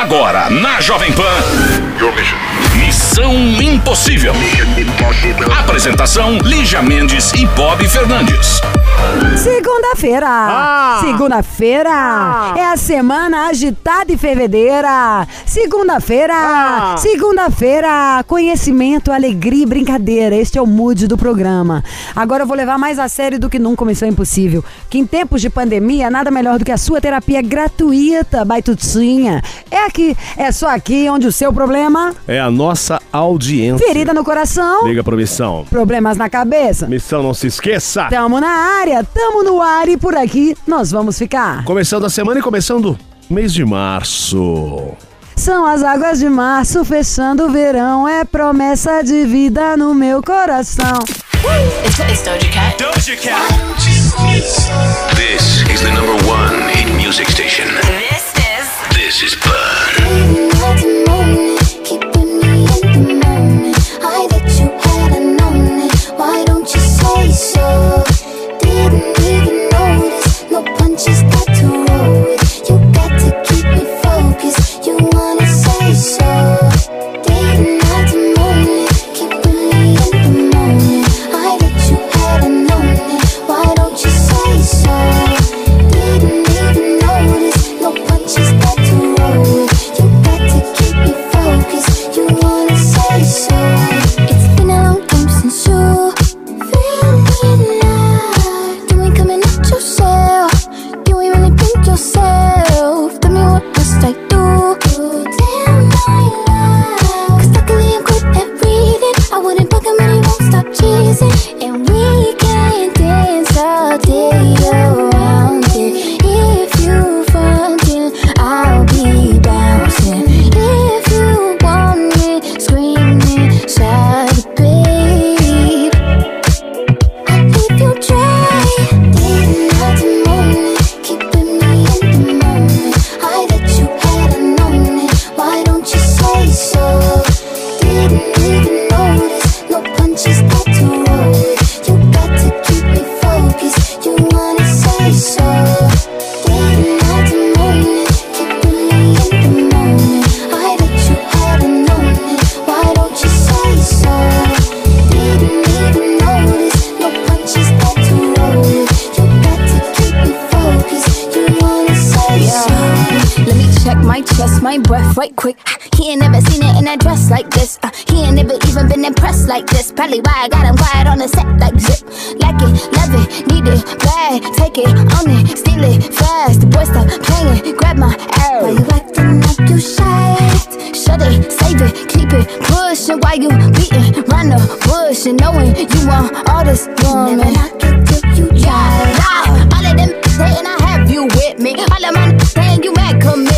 Agora, na Jovem Pan. Missão Impossível. Apresentação: Lígia Mendes e Bob Fernandes. Segunda-feira! Ah! Segunda-feira! Ah! É a semana agitada e fervedeira! Segunda-feira! Ah! Segunda-feira! Conhecimento, alegria e brincadeira. Este é o mood do programa. Agora eu vou levar mais a sério do que nunca Missão Impossível. Que em tempos de pandemia, nada melhor do que a sua terapia gratuita, baitutinha. É aqui, é só aqui onde o seu problema, É a nossa audiência. ferida no coração, Liga pro Missão. problemas na cabeça. Missão, não se esqueça. Tamo na área, tamo no ar e por aqui nós vamos ficar. Começando a semana e começando mês de março. São as águas de março fechando o verão, é promessa de vida no meu coração. It's, it's Doja Cat. This is the number one hit music station. This is This is Pan. He ain't never seen it in a dress like this. Uh, he ain't never even been impressed like this. Probably why I got him quiet on the set like zip. Like it, love it, need it, bad. Take it, own it, steal it, fast. The boy stop playing, grab my Why arrow. you acting like you shy? Shut it, save it, keep it, pushing Why you beating round the bush and knowing you want all this woman? Never knock it till you try. Wow, all of them saying I have you with me. All of my saying you mad committed.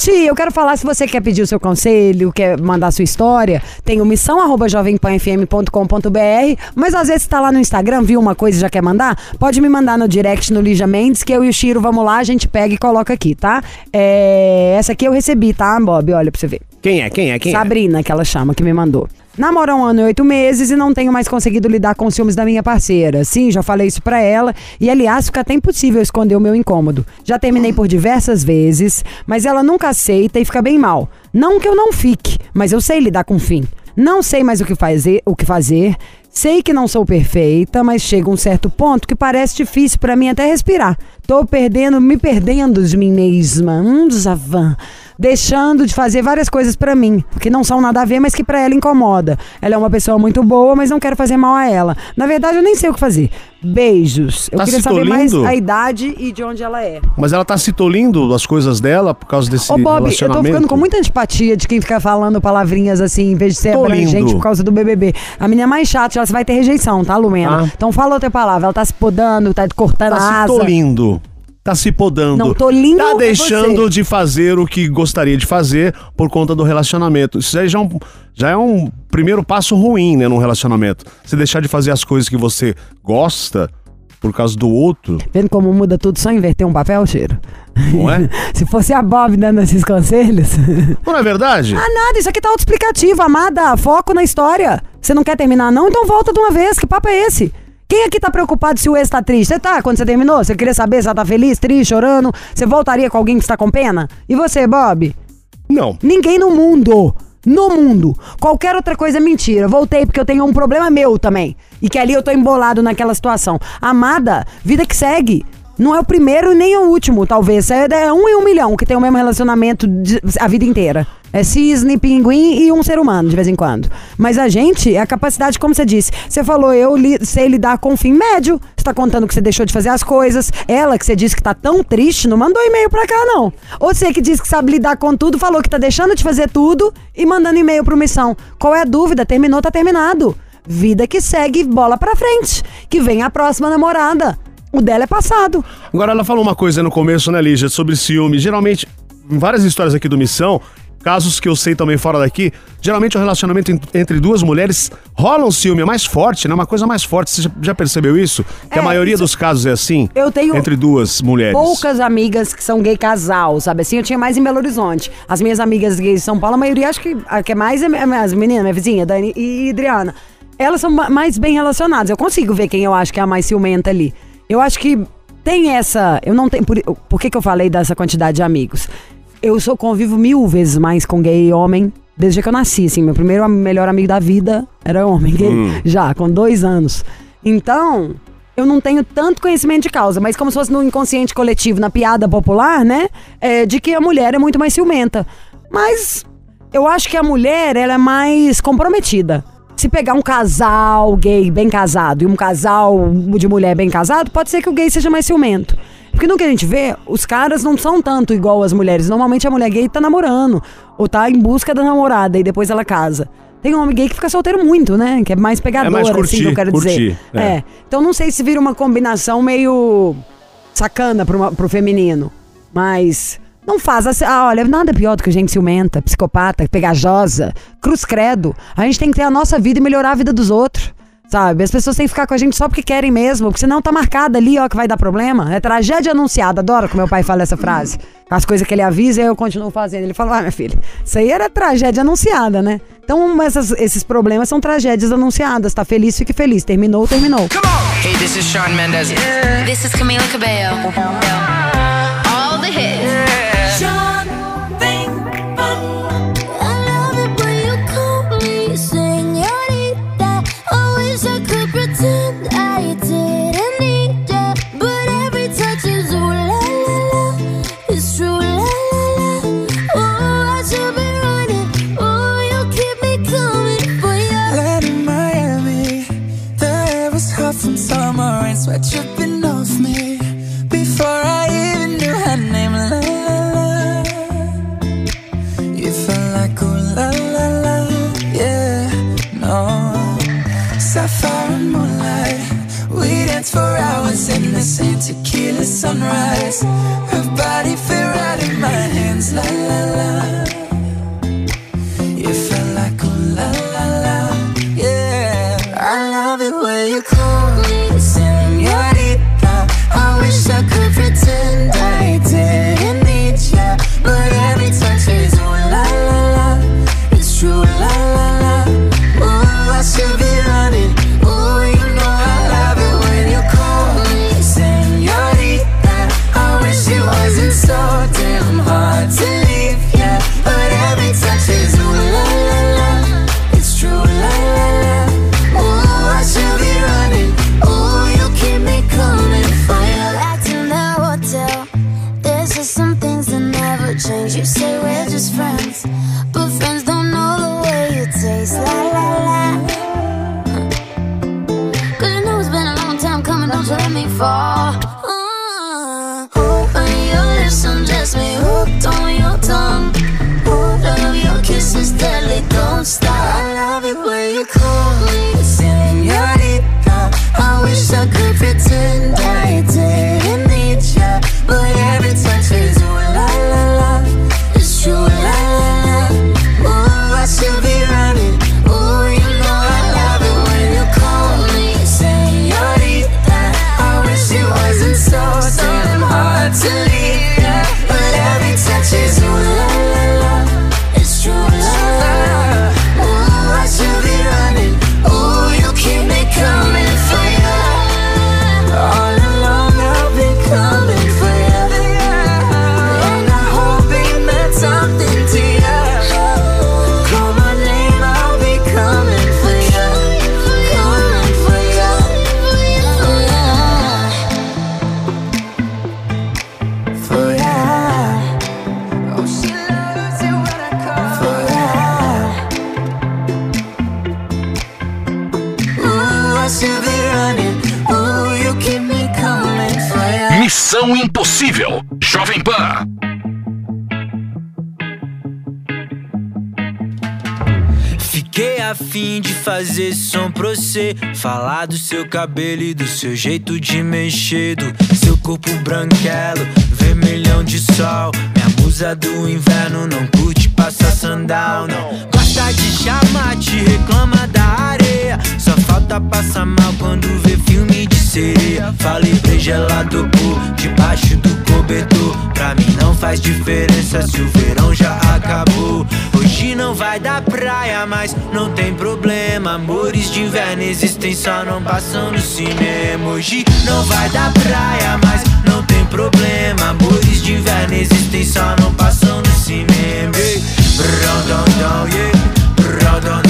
Gente, eu quero falar se você quer pedir o seu conselho, quer mandar sua história, tem o missão arroba jovempanfm.com.br, mas às vezes tá lá no Instagram, viu uma coisa e já quer mandar? Pode me mandar no direct no Lígia Mendes, que eu e o Chiro vamos lá, a gente pega e coloca aqui, tá? É, essa aqui eu recebi, tá, Bob? Olha pra você ver. Quem é? Quem é? Quem é? Sabrina, que ela chama, que me mandou. Namoro um ano e oito meses e não tenho mais conseguido lidar com os ciúmes da minha parceira. Sim, já falei isso pra ela e, aliás, fica até impossível esconder o meu incômodo. Já terminei por diversas vezes, mas ela nunca aceita e fica bem mal. Não que eu não fique, mas eu sei lidar com o fim. Não sei mais o que fazer, o que fazer. Sei que não sou perfeita, mas chega um certo ponto que parece difícil pra mim até respirar. Tô perdendo, me perdendo de mim mesma. Hum, desavan. Deixando de fazer várias coisas pra mim, que não são nada a ver, mas que pra ela incomoda. Ela é uma pessoa muito boa, mas não quero fazer mal a ela. Na verdade, eu nem sei o que fazer. Beijos. Eu Tá queria se saber mais tolindo? a idade e de onde ela é. Mas ela tá se tolindo das coisas dela por causa desse Ô, Bob, eu tô relacionamento. ficando com muita antipatia de quem fica falando palavrinhas assim, em vez de ser Tô abrangente por causa do BBB. A menina é mais chata, ela vai ter rejeição, tá, Lumena? Ah. Então fala outra palavra. Ela tá se podando, tá cortando Tá a se asa. tolindo. Tá se podando. Não, tolindo Tá é deixando de fazer o que gostaria de fazer por conta do relacionamento. Isso aí já é, um, já é um primeiro passo ruim, né, num relacionamento. Você deixar de fazer as coisas que você gosta por causa do outro, Vendo como muda tudo, só inverter um papel, cheiro. não é? Se fosse a Bob dando esses conselhos. não é verdade? ah, nada, isso aqui tá autoexplicativo, amada. Foco na história. Você não quer terminar, não? Então volta de uma vez. Que papo é esse? Quem aqui tá preocupado se o ex tá triste? Você tá, quando você terminou? Você queria saber se ela tá feliz, triste, chorando? Você voltaria com alguém que está com pena? E você, Bob? Não. Ninguém no mundo. No mundo. Qualquer outra coisa é mentira. Voltei porque eu tenho um problema meu também. E que ali eu tô embolado naquela situação. Amada, vida que segue. Não é o primeiro nem o último, talvez. É, é um em um milhão que tem o mesmo relacionamento a vida inteira. É cisne, pinguim e um ser humano, de vez em quando. Mas a gente, é a capacidade, como você disse. Você falou, eu li- sei lidar com o fim médio. Você tá contando que você deixou de fazer as coisas. Ela, que você disse que tá tão triste, não mandou e-mail pra cá, não. Você que disse que sabe lidar com tudo, falou que tá deixando de fazer tudo e mandando e-mail pro Missão. Qual é a dúvida? Terminou, tá terminado. Vida que segue, bola pra frente. Que vem a próxima namorada. O dela é passado. Agora ela falou uma coisa no começo, né, Lígia, sobre ciúme. Geralmente, em várias histórias aqui do Missão, casos que eu sei também fora daqui, geralmente o relacionamento en- entre duas mulheres rola um ciúme, é mais forte, né? Uma coisa mais forte. Você já- percebeu isso? Que a É, maioria isso- dos casos é assim? Eu tenho Entre duas mulheres. poucas amigas que são gay casal, sabe assim? Eu tinha mais em Belo Horizonte. As minhas amigas gays de São Paulo, a maioria acho que a que é mais é as meninas, minha vizinha, Dani e Adriana. Elas são ma- mais bem relacionadas. Eu consigo ver quem eu acho que é a mais ciumenta ali. Eu acho que tem essa. Eu não tenho. Por, por que, que eu falei dessa quantidade de amigos? Eu sou convivo mil vezes mais com gay e homem desde que eu nasci. Assim, meu primeiro melhor amigo da vida era homem gay, já, com dois anos. Então, eu não tenho tanto conhecimento de causa, mas como se fosse no inconsciente coletivo, na piada popular, né? É, de que a mulher é muito mais ciumenta. Mas eu acho que a mulher, ela é mais comprometida. Se pegar um casal gay bem casado e um casal de mulher bem casado, pode ser que o gay seja mais ciumento. Porque no que a gente vê, os caras não são tanto igual as mulheres. Normalmente a mulher gay tá namorando, ou tá em busca da namorada e depois ela casa. Tem um homem gay que fica solteiro muito, né? Que é mais pegador, mais assim curtir, que eu quero dizer. curtir, é. é. Então não sei se vira uma combinação meio sacana pro, pro feminino. Mas não faz assim. Ah, olha, nada pior do que gente ciumenta, psicopata, pegajosa, cruz credo. A gente tem que ter a nossa vida e melhorar a vida dos outros. Sabe? As pessoas têm que ficar com a gente só porque querem mesmo, porque senão tá marcada ali, ó, que vai dar problema. É tragédia anunciada. Adoro que meu pai fala essa frase. As coisas que ele avisa, eu continuo fazendo. Ele fala, ah, minha filha, isso aí era tragédia anunciada, né? Então, essas- esses problemas são tragédias anunciadas. Tá feliz, fique feliz. Terminou, terminou. Hey, this is Sean Mendez. This is Camila Cabello. All the hits. Same tequila sunrise. Her body fit right in my hands, la la la. You felt like ooh la la la, yeah. I love it when you call Impossível. Jovem Pan. Fiquei afim de fazer som pra você. Falar do seu cabelo e do seu jeito de mexer. Do seu corpo branquelo, vermelhão de sol. Minha musa do inverno não curte passar sandal, não. Gosta de chamar, te reclama da areia falta passar mal quando vê filme de sereia. Falei pra gelado por debaixo do cobertor. Pra mim não faz diferença se o verão já acabou. Hoje não vai dar praia, mas não tem problema. Amores de inverno existem, só não passam no cinema. Hoje não vai dar praia, mas não tem problema. Amores de inverno existem, só não passam no cinema. Yeah.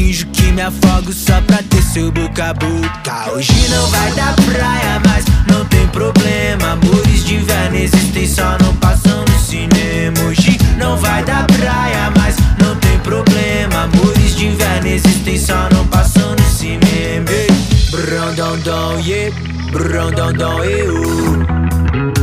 Finjo que me afogo só pra ter seu boca a boca. Hoje não vai dar praia, mas não tem problema. Amores de inverno existem, só não passam no cinema. Hoje não vai dar praia, mas não tem problema. Amores de inverno existem, só não passam no cinema. Dão, yeah eu. não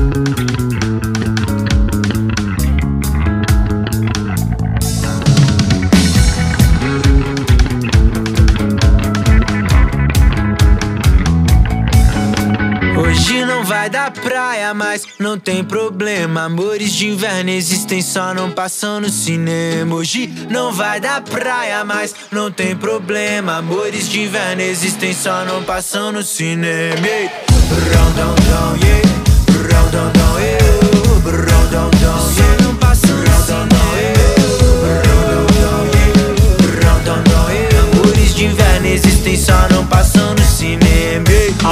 vai dar praia, mas não tem problema. Amores de inverno existem, só não passam no cinema. Hoje não vai dar praia, mas não tem problema. Amores de inverno existem, só não passam no cinema. Brão, dão, dão, yeah. Brão, dão, dão, eu. Brão, dão, dão, yeah. não passam no cinema. Brão, dão, dão, yeah. Brão, dão, dão, eu. Amores de inverno existem, só não passam no cinema.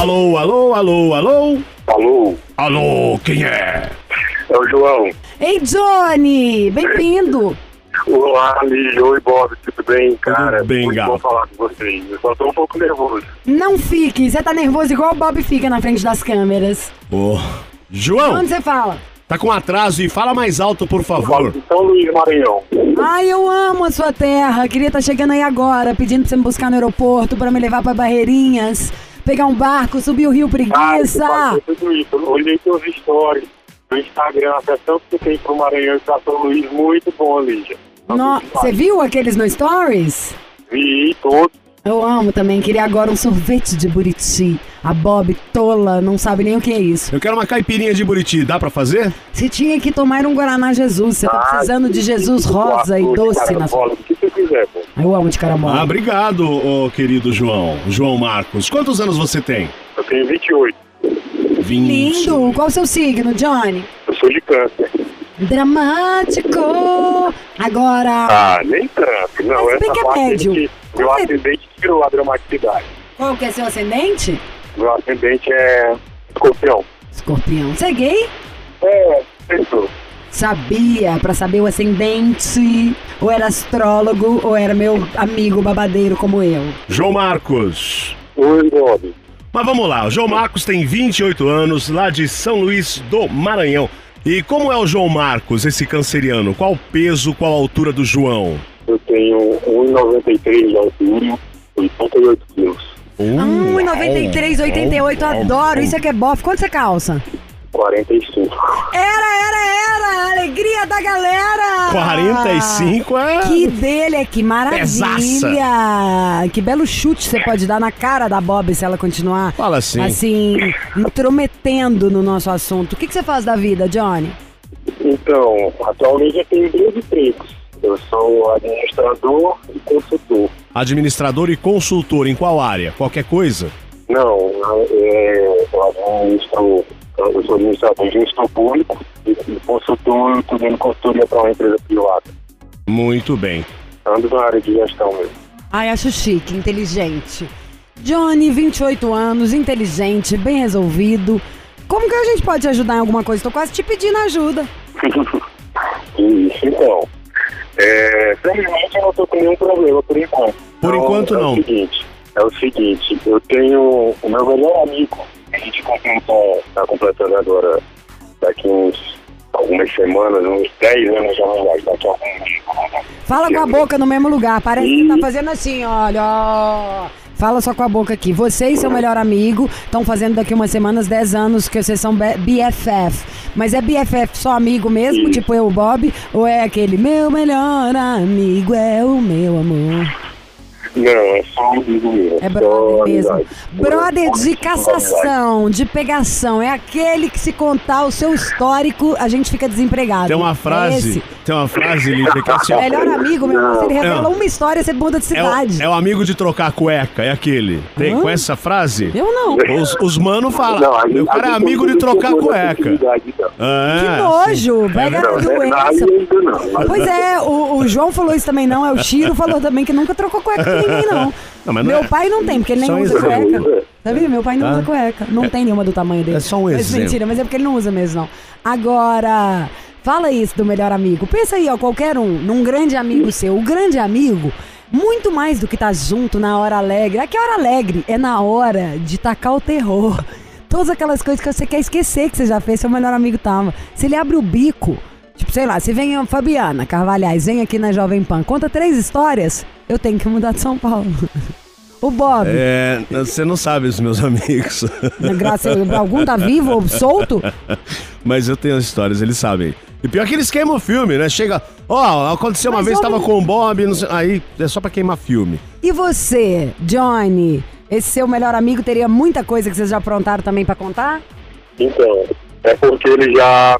Alô, alô, alô, alô. Alô, Alô, quem é? é o João. Ei, Johnny! Bem-vindo! Olá, Lígia. Oi, Bob. Tudo bem, cara? bem, Muito gato. bom falar com vocês. Eu só tô um pouco nervoso. Não fique, você tá nervoso igual o Bob fica na frente das câmeras. Ô, João, Onde você fala? tá com atraso e fala mais alto, por favor. São Luís, Maranhão. Ai, eu amo a sua terra. Queria estar chegando aí agora, pedindo pra você me buscar no aeroporto, pra me levar pra Barreirinhas, pegar um barco, subir o Rio Ah, Preguiça. passei tudo isso. Olhei seus stories no Instagram. Até tanto que tem pro Maranhão e pra São Luís. Muito bom, Lígia. No- Você viu aqueles no Stories? Vi todos. Eu amo também. Queria agora um sorvete de Buriti. A Bob tola não sabe nem o que é isso. Eu quero uma caipirinha de Buriti, dá pra fazer? Você tinha que tomar um Guaraná Jesus. Você tá Ah, precisando de Jesus tipo, rosa e doce na sua. O que você quiser, pô. Eu amo de carambola. Ah, obrigado, ô querido João. João Marcos. Quantos anos você tem? Eu tenho 28. 20. Lindo. Qual o seu signo, Johnny? Eu sou de câncer. Dramático. Agora. Ah, nem tanto. Não, Mas se bem essa que é médio. que meu Você- acidente tirou a dramaticidade. Qual que é seu ascendente? Meu ascendente é escorpião. Escorpião. Você é gay? É, pensou. Sabia, pra saber o ascendente. Ou era astrólogo, ou era meu amigo babadeiro como eu. João Marcos. Oi, Bob. Mas vamos lá, o João Marcos tem 28 anos, lá de São Luís do Maranhão. E como é o João Marcos, esse canceriano? Qual o peso, qual a altura do João? Tenho 1,93 de altura, 88 quilos. Uh, Ah, 1,93, 88, adoro. Isso é que é bofe. Quanto você calça? 45. Era, era, era! Alegria da galera! 45 é... Que dele, que Pesaça. maravilha! Que belo chute você pode dar na cara da Bob se ela continuar Fala assim. assim, intrometendo no nosso assunto. O que, que você faz da vida, Johnny? Então, atualmente eu tenho dois empregos. Eu sou administrador e consultor. Administrador e consultor em qual área? Qualquer coisa? Não, é, eu administro, eu sou administrador de gestor público e, e consultor, estou dando consultoria para uma empresa privada. Muito bem. Ando na área de gestão mesmo. Ai, acho chique, inteligente. Johnny, 28 anos, inteligente, bem resolvido. Como que a gente pode te ajudar em alguma coisa? Tô quase te pedindo ajuda. Isso, então. É, felizmente eu não estou com nenhum problema por enquanto. Por Então, enquanto, é não. O seguinte, é o seguinte, eu tenho o meu melhor amigo, a gente completa, tá completando agora daqui uns algumas semanas, uns 10 anos já vai daqui a alguns Fala com a boca no mesmo lugar. Parece que tá fazendo assim, olha. ó. Fala só com a boca aqui. Você e seu melhor amigo estão fazendo daqui umas semanas 10 anos que vocês são BFF. Mas é BFF só amigo mesmo, tipo eu, o Bob? Ou é aquele meu melhor amigo é o meu amor? Não, é só um amigo meu. É brother mesmo. Brother de cassação, de pegação. É aquele que se contar o seu histórico, a gente fica desempregado. Tem uma É frase, esse. Tem uma frase, Lívia, que é assim, Melhor amigo, meu irmão, se ele revela Não. uma história, você muda de é, o, cidade. é o amigo de trocar cueca, é aquele. Tem, Hã? com essa frase? Eu não. Os, os mano falam, Não, a gente- o cara é amigo de trocar cueca. não. Ah, Que sim. nojo, pega verdade doença. não. Pois é, o, o João falou isso também não, é o Chiro falou também que nunca trocou cueca com ninguém não. Não, mas não Meu é- pai não tem, porque ele nem Só usa cueca. Sabia? Meu pai não Ah. usa cueca. Não tem nenhuma do tamanho dele. É só um mas, exemplo. Mentira, mas é porque ele não usa mesmo, não. Agora, fala isso do melhor amigo. Pensa aí, ó, qualquer um, num grande amigo seu. O grande amigo, muito mais do que tá junto na hora alegre. É que hora alegre é na hora de tacar o terror. Todas aquelas coisas que você quer esquecer que você já fez, seu melhor amigo tava. Se ele abre o bico, tipo, sei lá, se vem a Fabiana Carvalhais, vem aqui na Jovem Pan, conta três histórias, eu tenho que mudar de São Paulo. O Bob, É, você não sabe os meus amigos. graças a algum tá vivo ou solto? Mas eu tenho as histórias, eles sabem. E pior que eles queimam o filme, né? Chega, ó, aconteceu uma Mas, vez, tava homem- com o Bob, não sei- aí é só pra queimar filme. E você, Johnny? Esse seu melhor amigo teria muita coisa que vocês já aprontaram também pra contar? Então, é porque ele já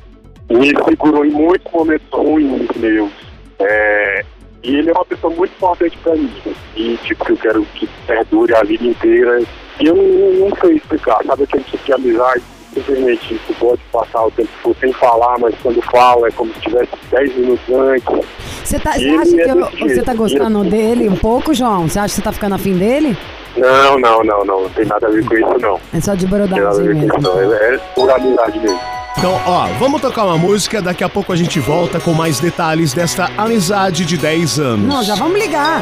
me segurou em muitos momentos ruins meus. É, e ele é uma pessoa muito importante pra mim. E, tipo, que eu quero que perdure a vida inteira. E eu não, não sei explicar. Sabe aquele tipo de amizade? Simplesmente tu pode passar o tempo todo sem falar, mas quando fala é como se tivesse 10 minutos antes. Você tá, acha que é eu- você tá gostando Ele- dele um pouco, João? Você acha que você tá ficando afim dele? Não, não, não, não. Não tem nada a ver com isso, não. É só de Não tem nada a brodagem ver com isso, mesmo. não. É, é por amizade mesmo. Então, ó, vamos tocar uma música, daqui a pouco a gente volta com mais detalhes desta amizade de 10 anos. Não, já vamos ligar.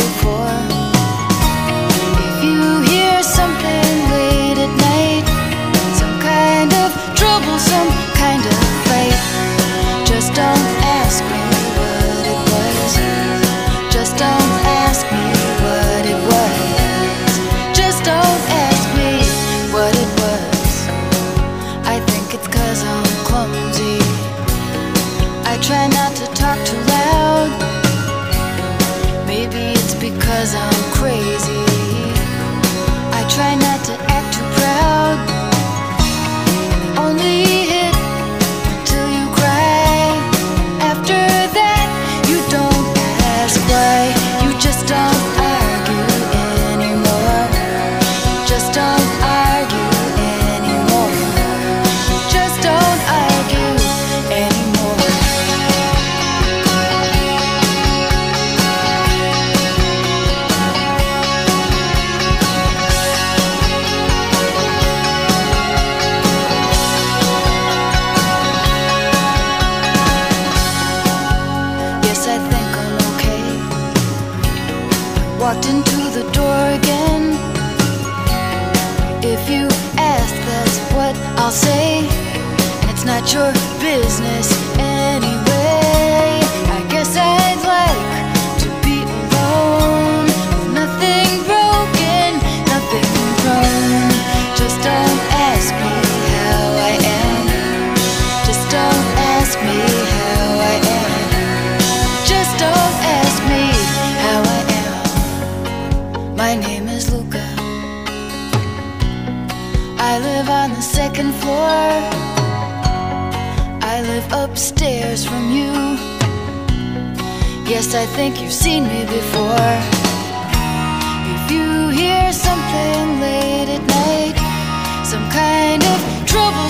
I'll say. It's not your business upstairs from you. Yes, I think you've seen me before. If you hear something late at night, some kind of trouble,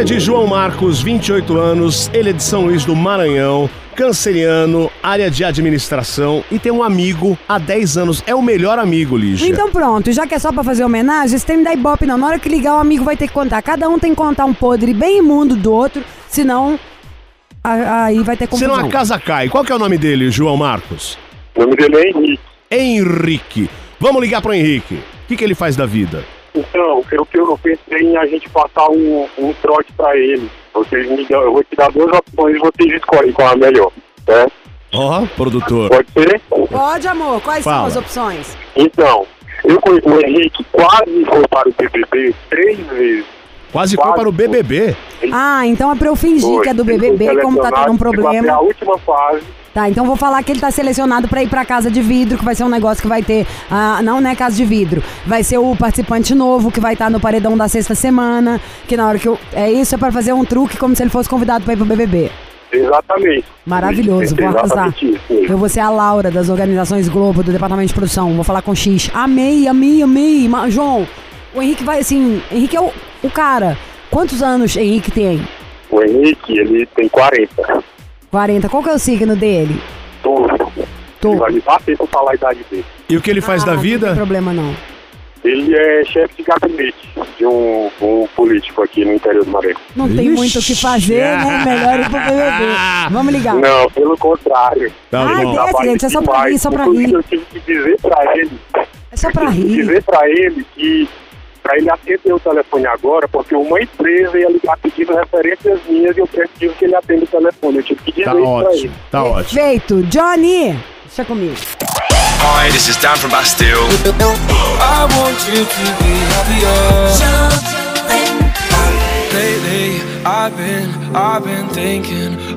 História de João Marcos, 28 anos, ele é de São Luís do Maranhão, canceriano, área de administração e tem um amigo há 10 anos. É o melhor amigo, Lígia. Então pronto, já que é só pra fazer homenagem, esse tem da Ibope não. Na hora que ligar, o amigo vai ter que contar. Cada um tem que contar um podre bem imundo do outro, senão a- aí vai ter confusão. Senão a casa cai. Qual que é o nome dele, João Marcos? O nome dele é Henrique. Henrique. Vamos ligar pro Henrique. O que, que ele faz da vida? Então, eu, eu, eu pensei em a gente passar um, um trote pra ele. Vocês me dão, eu vou te dar duas opções e vocês escolhem qual é a melhor, certo? Ó, produtor. Pode ser? Pode, amor. Quais Fala. são as opções? Então, eu conheço o Henrique quase foi para o BBB três vezes. Quase foi para o BBB. Ah, então é pra eu fingir Foi. que é do BBB, como tá tendo um chegou até problema. a última fase. Tá, então vou falar que ele tá selecionado pra ir pra casa de vidro, que vai ser um negócio que vai ter. Ah, não, né, casa de vidro. Vai ser o participante novo que vai estar no paredão da sexta semana. Que na hora que eu. É isso, é pra fazer um truque como se ele fosse convidado pra ir pro BBB. Exatamente. Maravilhoso, vou arrasar. Eu vou ser a Laura das organizações Globo, do departamento de produção. Vou falar com o X. Amei, amei, amei. Ma- João, o Henrique vai assim. Henrique é o, o cara. Quantos anos Henrique tem? O Henrique, ele tem 40. 40. Qual que é o signo dele? Tô. Ele vai me bater pra falar a idade dele. E o que ele faz Ah, da Não tem vida? problema não. Ele é chefe de gabinete de um, um político aqui no interior do Maranhão. Não tem muito o que fazer, né? Melhor ir pro BBB. Vamos ligar. Não, pelo contrário. Tá Ai, bom. desce, gente, é só pra rir, só pra rir. Eu tive que dizer pra ele, É só pra tive que rir. dizer pra ele que pra ele atender o telefone agora, porque uma empresa ia ligar pedindo referências minhas e eu preciso que ele atenda o telefone. Eu tive que dizer Tá isso pra ótimo, ele. tá ótimo. Perfeito. Johnny, deixa comigo. Hi, this is Dan from Bastille. I want you to be happier. Lately, I've been, I've been thinking.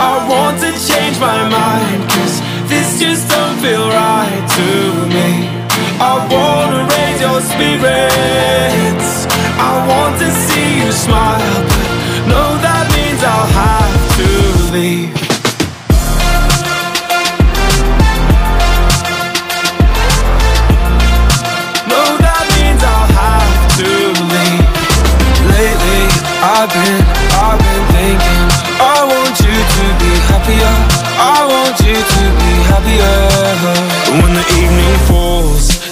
I want to change my mind. Cause this just don't feel right to me. I wanna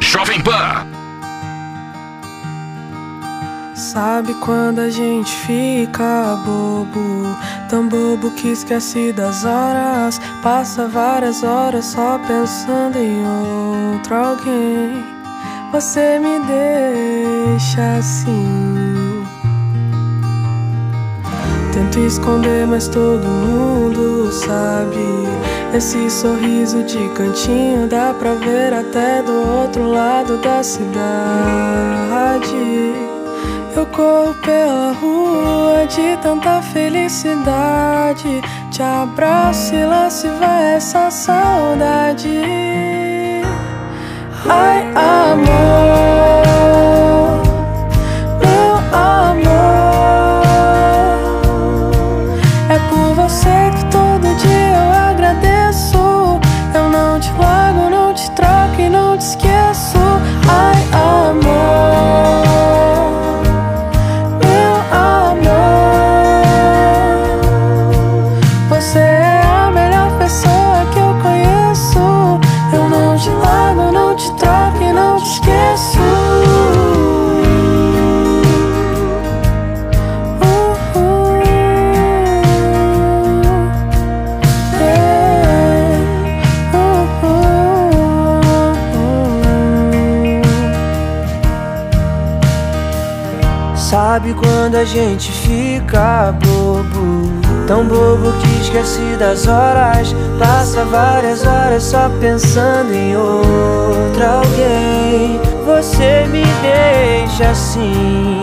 Jovem Pan. Sabe quando a gente fica bobo? Tão bobo que esquece das horas. Passa várias horas só pensando em outro alguém. Você me deixa assim. Tento esconder, mas todo mundo sabe. Esse sorriso de cantinho dá pra ver até do outro lado da cidade. Eu corro pela rua de tanta felicidade, Te abraço e lá se vai essa saudade. Ai, amor, a gente fica bobo? Tão bobo que esquece das horas. Passa várias horas só pensando em outra alguém. Você me deixa assim.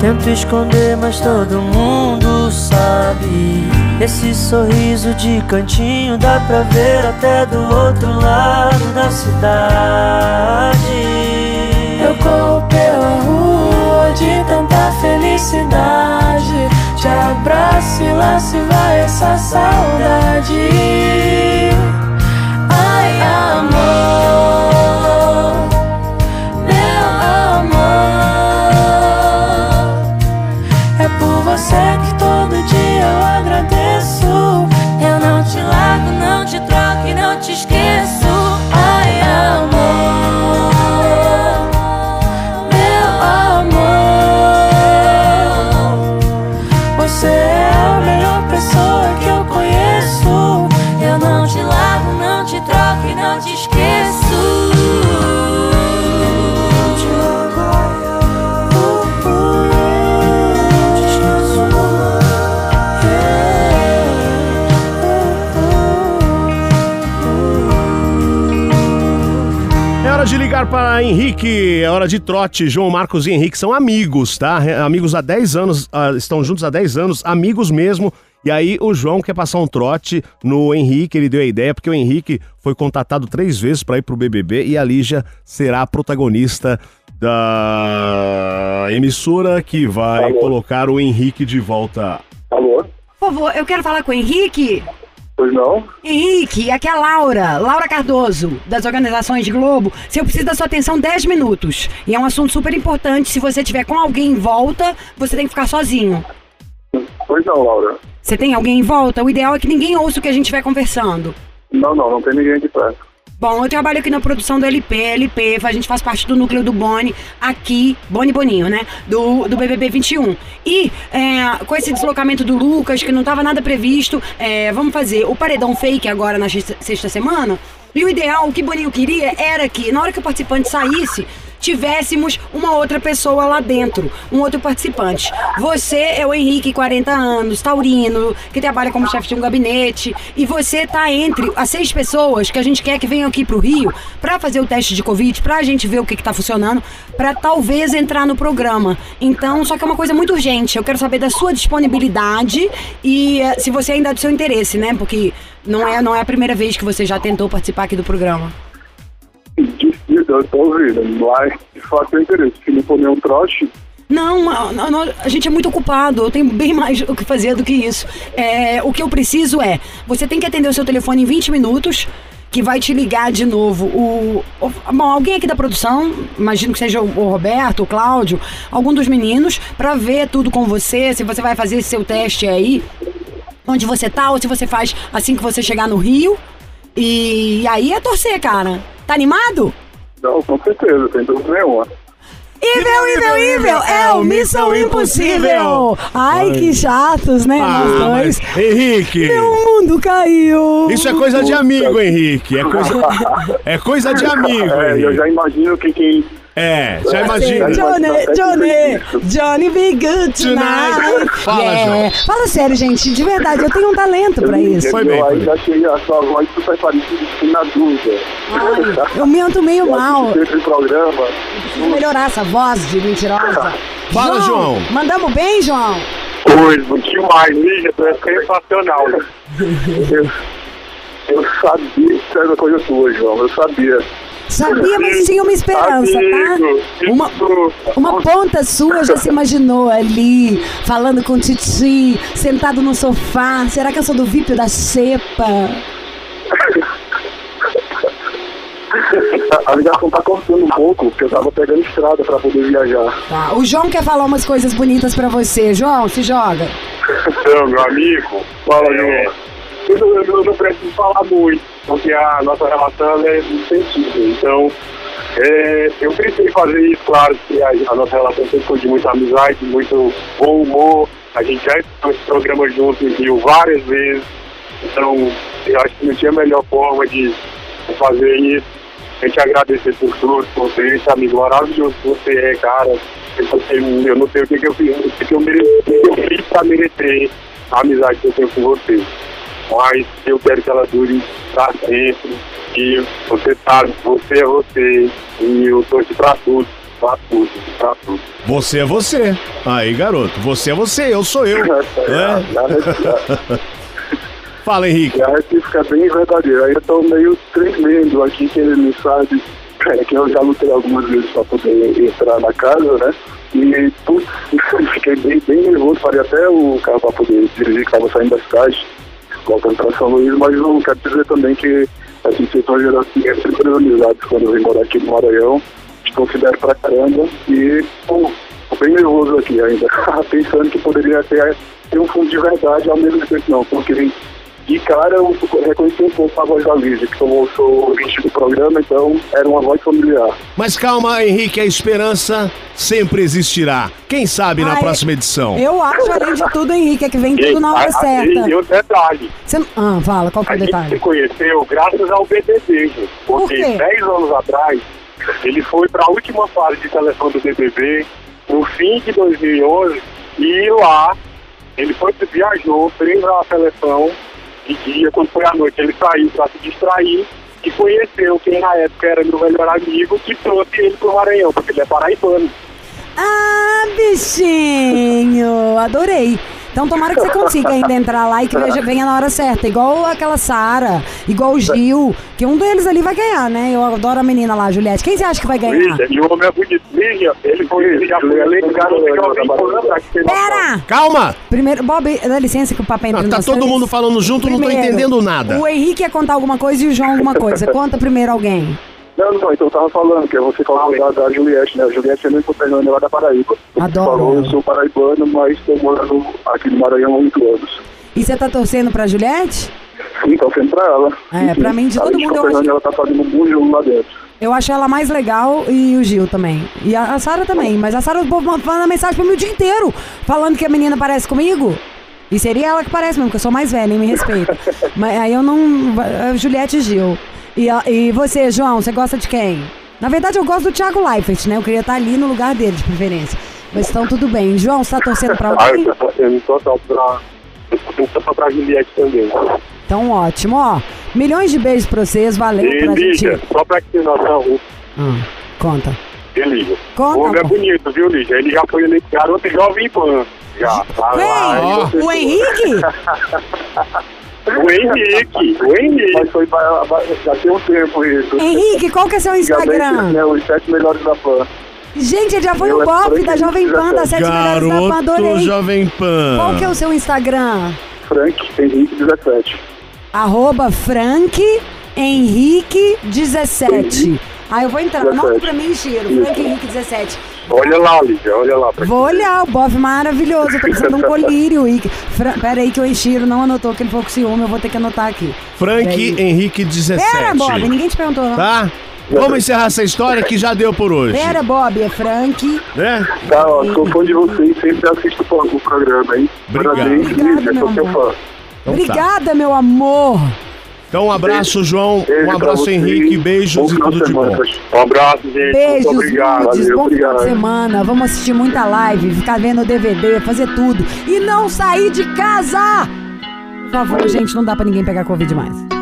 Tento esconder, mas todo mundo sabe. Esse sorriso de cantinho dá pra ver até do outro lado da cidade. Corro pela rua de tanta felicidade. Te abraço e lá se vai essa saudade. Ai, amor, meu amor. É por você que todo para Henrique, é hora de trote. João Marcos e Henrique são amigos, tá? É, Amigos há 10 anos, ah, estão juntos há 10 anos, amigos mesmo. E aí o João quer passar um trote no Henrique, ele deu a ideia, porque o Henrique foi contatado três vezes para ir pro BBB e a Lígia será a protagonista da emissora que vai colocar o Henrique de volta. Alô? Por favor, eu quero falar com o Henrique. Pois não? Henrique, aqui é a Laura, Laura Cardoso, das organizações Globo. Se eu preciso da sua atenção 10 minutos. E é um assunto super importante. Se você tiver com alguém em volta, você tem que ficar sozinho. Pois não, Laura. Você tem alguém em volta? O ideal é que ninguém ouça o que a gente estiver conversando. Não, não, não tem ninguém aqui perto. Bom, eu trabalho aqui na produção do LP, LP, a gente faz parte do núcleo do Boni, aqui, Boni Boninho, né? Do, do BBB 21. E é, com esse deslocamento do Lucas, que não tava nada previsto, é, vamos fazer o paredão fake agora na sexta, sexta semana. E o ideal, o que Boninho queria, era que na hora que o participante saísse, tivéssemos uma outra pessoa lá dentro, um outro participante. Você é o Henrique, 40 anos, taurino, que trabalha como chefe de um gabinete, e você tá entre as seis pessoas que a gente quer que venham aqui pro Rio pra fazer o teste de Covid, pra gente ver o que que tá funcionando, pra talvez entrar no programa. Então, só que é uma coisa muito urgente. Eu quero saber da sua disponibilidade e eh, se você ainda é do seu interesse, né? Porque não é, não é a primeira vez que você já tentou participar aqui do programa. Eu tô ouvindo, mas de fato tem interesse. Se não for nenhum trote, Não, a, gente é muito ocupado, eu tenho bem mais o que fazer do que isso. É, o que eu preciso é, você tem que atender o seu telefone em 20 minutos, que vai te ligar de novo o, o- bom, alguém aqui da produção, imagino que seja o, o Roberto, o Cláudio, algum dos meninos, pra ver tudo com você, se você vai fazer esse seu teste aí, onde você tá, ou se você faz assim que você chegar no Rio. E aí é torcer, cara. Tá animado? Não, com certeza, sem dúvida nenhuma. Ivel, Ivel, Ivel! É o Missão Impossível! Ai, que chatos, né? Ah, nós dois. mas, Henrique! Meu mundo caiu! Isso é coisa de amigo, Henrique. É coisa, é coisa de amigo, É, eu Henrique. já imagino que quem. É, já imagina. Johnny, Johnny, Johnny be good tonight. Fala, Yeah. João. Fala sério, gente, de verdade, eu tenho um talento pra isso. Foi eu bem, foi ainda achei a sua voz super parecida, na dúvida. Ai, eu minto meio mal. Programa. Preciso melhorar essa voz de mentirosa. Fala, João. Mandamos bem, João? Coisa, demais, Lígia, tu é sensacional. Eu, eu sabia que era coisa tua, João, eu sabia. Sabia, mas tinha uma esperança, tá? Uma, uma ponta sua já se imaginou ali, falando com o Titi, sentado no sofá. Será que eu sou do VIP da Xepa? A ligação tá cortando um pouco, porque eu tava pegando estrada pra poder viajar. Tá, O João quer falar umas coisas bonitas pra você. João, se joga. Então, meu amigo, fala, João. Eu, não- eu, eu não preciso falar muito, porque a nossa relação ela é muito sensível. Então, é, eu pensei em fazer isso, claro, que a, a nossa relação sempre foi de muita amizade, de muito bom humor. A gente já fez esse programa junto e várias vezes. Então, eu acho que não tinha melhor forma de fazer isso. A gente agradecer por tudo, por ter esse amigo maravilhoso que você é, cara. Você, eu não sei o que, que eu fiz, o que, que eu mereci, o que eu fiz pra merecer a amizade que eu tenho com você. Mas eu quero que ela dure pra sempre. E você sabe, você é você. E eu tô aqui pra tudo, pra tudo, pra tudo. Você é você. Aí, garoto. Você é você, eu sou eu. É? Fala, Henrique. E a réplica é bem verdadeira. Aí eu tô meio tremendo aqui, que ele me sabe é, que eu já lutei algumas vezes pra poder entrar na casa, né? E putz, fiquei bem, bem nervoso, parei até o carro pra poder dirigir, que tava saindo das caixas, voltando pra São Luís, mas eu quero dizer também que estão gerando assim, sempre amizades quando vim morar aqui no Maranhão, te considero pra caramba e pô, bem nervoso aqui ainda, pensando que poderia ter, ter um fundo de verdade ao mesmo tempo não, porque de cara eu reconheci um pouco a voz da Lígia, que eu sou ouvinte do programa, então era uma voz familiar. Mas calma, Henrique, a esperança sempre existirá. Quem sabe na Ai, próxima edição? Eu acho, além de tudo, Henrique, é que vem tudo na hora a- certa. E outro detalhe, Você- Ah, fala, qual que é a o gente se detalhe? conheceu graças ao BBB, gente. Porque quê? 10 anos atrás, ele foi para a última fase de seleção do BBB, no fim de 2011, e lá ele foi, viajou, fez a seleção, de dia, quando foi à noite, ele saiu para se distrair e conheceu quem na época era meu melhor amigo, que trouxe ele pro Maranhão, porque ele é paraibano. Ah, bichinho! Adorei. Então tomara que você consiga ainda entrar lá e que veja, venha na hora certa. Igual aquela Sara, igual o Gil, que um deles ali vai ganhar, né? Eu adoro a menina lá, Juliette. Quem você acha que vai ganhar? Lígia, e o homem é. Lígia, ele foi, ele já foi garoto Pera! Calma! Primeiro, Bob, dá licença que o papo é entre Não, tá todo três. mundo falando junto, não tô Primeiro, entendendo nada. O Henrique ia contar alguma coisa e o João alguma coisa. Conta primeiro alguém. Não, não, então eu tava falando, que você falou da, da Juliette, né? A Juliette é muito conterrânea lá da Paraíba. Adoro Falou, eu sou paraibano, mas estou morando aqui no Maranhão há oito anos. E você tá torcendo pra Juliette? Sim, tô sendo pra ela. É, pra mim, de todo mundo, eu conterrânea, ela tá fazendo um bom jogo lá dentro. Eu acho ela mais legal e o Gil também. E a, a Sara também. Mas a Sara, o povo manda mensagem pra mim o dia inteiro, falando que a menina parece comigo. E seria ela que parece mesmo, porque eu sou mais velha, hein? Me respeita. Mas aí eu não. Juliette e Gil. E, e você, João, você gosta de quem? Na verdade, eu gosto do Thiago Leifert, né? Eu queria estar ali no lugar dele, de preferência. Mas então tudo bem. João, você tá torcendo pra Ah, alguém? eu torcendo total pra Juliette também. Então ótimo, ó. Milhões de beijos pra vocês, valeu E pra Lígia, gente. só pra que noção, Ah, conta. e Lígia. Conta, o homem é bonito, viu, Lígia? Ele já foi eleito garoto jovem pan. Já. Tá lá, O Henrique? O Henrique, o Henrique. Mas foi já tem um tempo isso. Henrique, qual que é seu Instagram? É os sete melhores da PAN. Gente, ele já foi o é Frank da Jovem Pan, da Sete Melhores da Pan, adorei. Jovem Pan. Qual que é o seu Instagram? Frank Henrique 17. Arroba Frank Henrique 17. Ah, eu vou entrar. Anota pra mim, Chiro. Frank Henrique 17. Olha lá, Lígia, olha lá. pra Vou olhar, o Bob maravilhoso. Eu tô precisando de um colírio. E... Fra... Pera aí que o Enchiro não anotou, que ele ficou com ciúme. Eu vou ter que anotar aqui. Frank. Henrique 17. Pera, Bob, ninguém te perguntou. não. Tá? Vamos encerrar essa história que já deu por hoje. Pera, Bob, é Frank. Né? Tá, ó, sou fã de vocês, sempre assisto o programa, hein? Obrigado. Parabéns, Obrigado, Lígia, meu sou seu fã. Então tá. Obrigada, meu amor. Então um abraço, João. Beijo Um abraço. Henrique. Beijos Bom e tudo de bom. Um abraço, gente. Beijos, Muito obrigado. nudes, Valeu, bom final de obrigado. semana. Vamos assistir muita live, ficar vendo DVD, fazer tudo. E não sair de casa! Por favor, gente, não dá pra ninguém pegar Covid mais.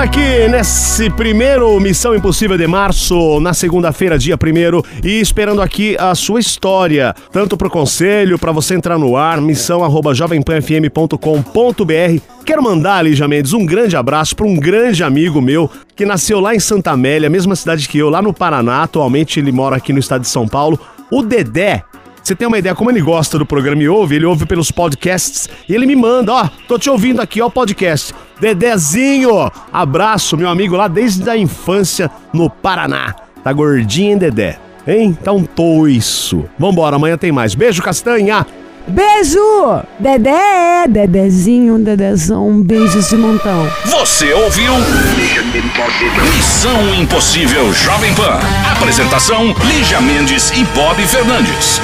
Aqui nesse primeiro Missão Impossível de março, na segunda-feira, dia 1 e esperando aqui a sua história, tanto pro conselho, pra você entrar no ar, missão arroba jovempanfm.com.br. Quero mandar, Lígia Mendes, um grande abraço para um grande amigo meu que nasceu lá em Santa Amélia, mesma cidade que eu, lá no Paraná. Atualmente ele mora aqui no estado de São Paulo. O Dedé, você tem uma ideia como ele gosta do programa e ouve? Ele ouve pelos podcasts e ele me manda, ó, tô te ouvindo aqui, ó, o podcast. Dedezinho, abraço, meu amigo lá desde a infância no Paraná. Tá gordinho, hein, Dedé? Hein? Tá um toiço. Vambora, amanhã tem mais. Beijo, Castanha. Beijo! Dedé, Dedezinho, Dedezão, um beijos de montão. Você ouviu? Missão Impossível Jovem Pan. Apresentação: Lígia Mendes e Bob Fernandes.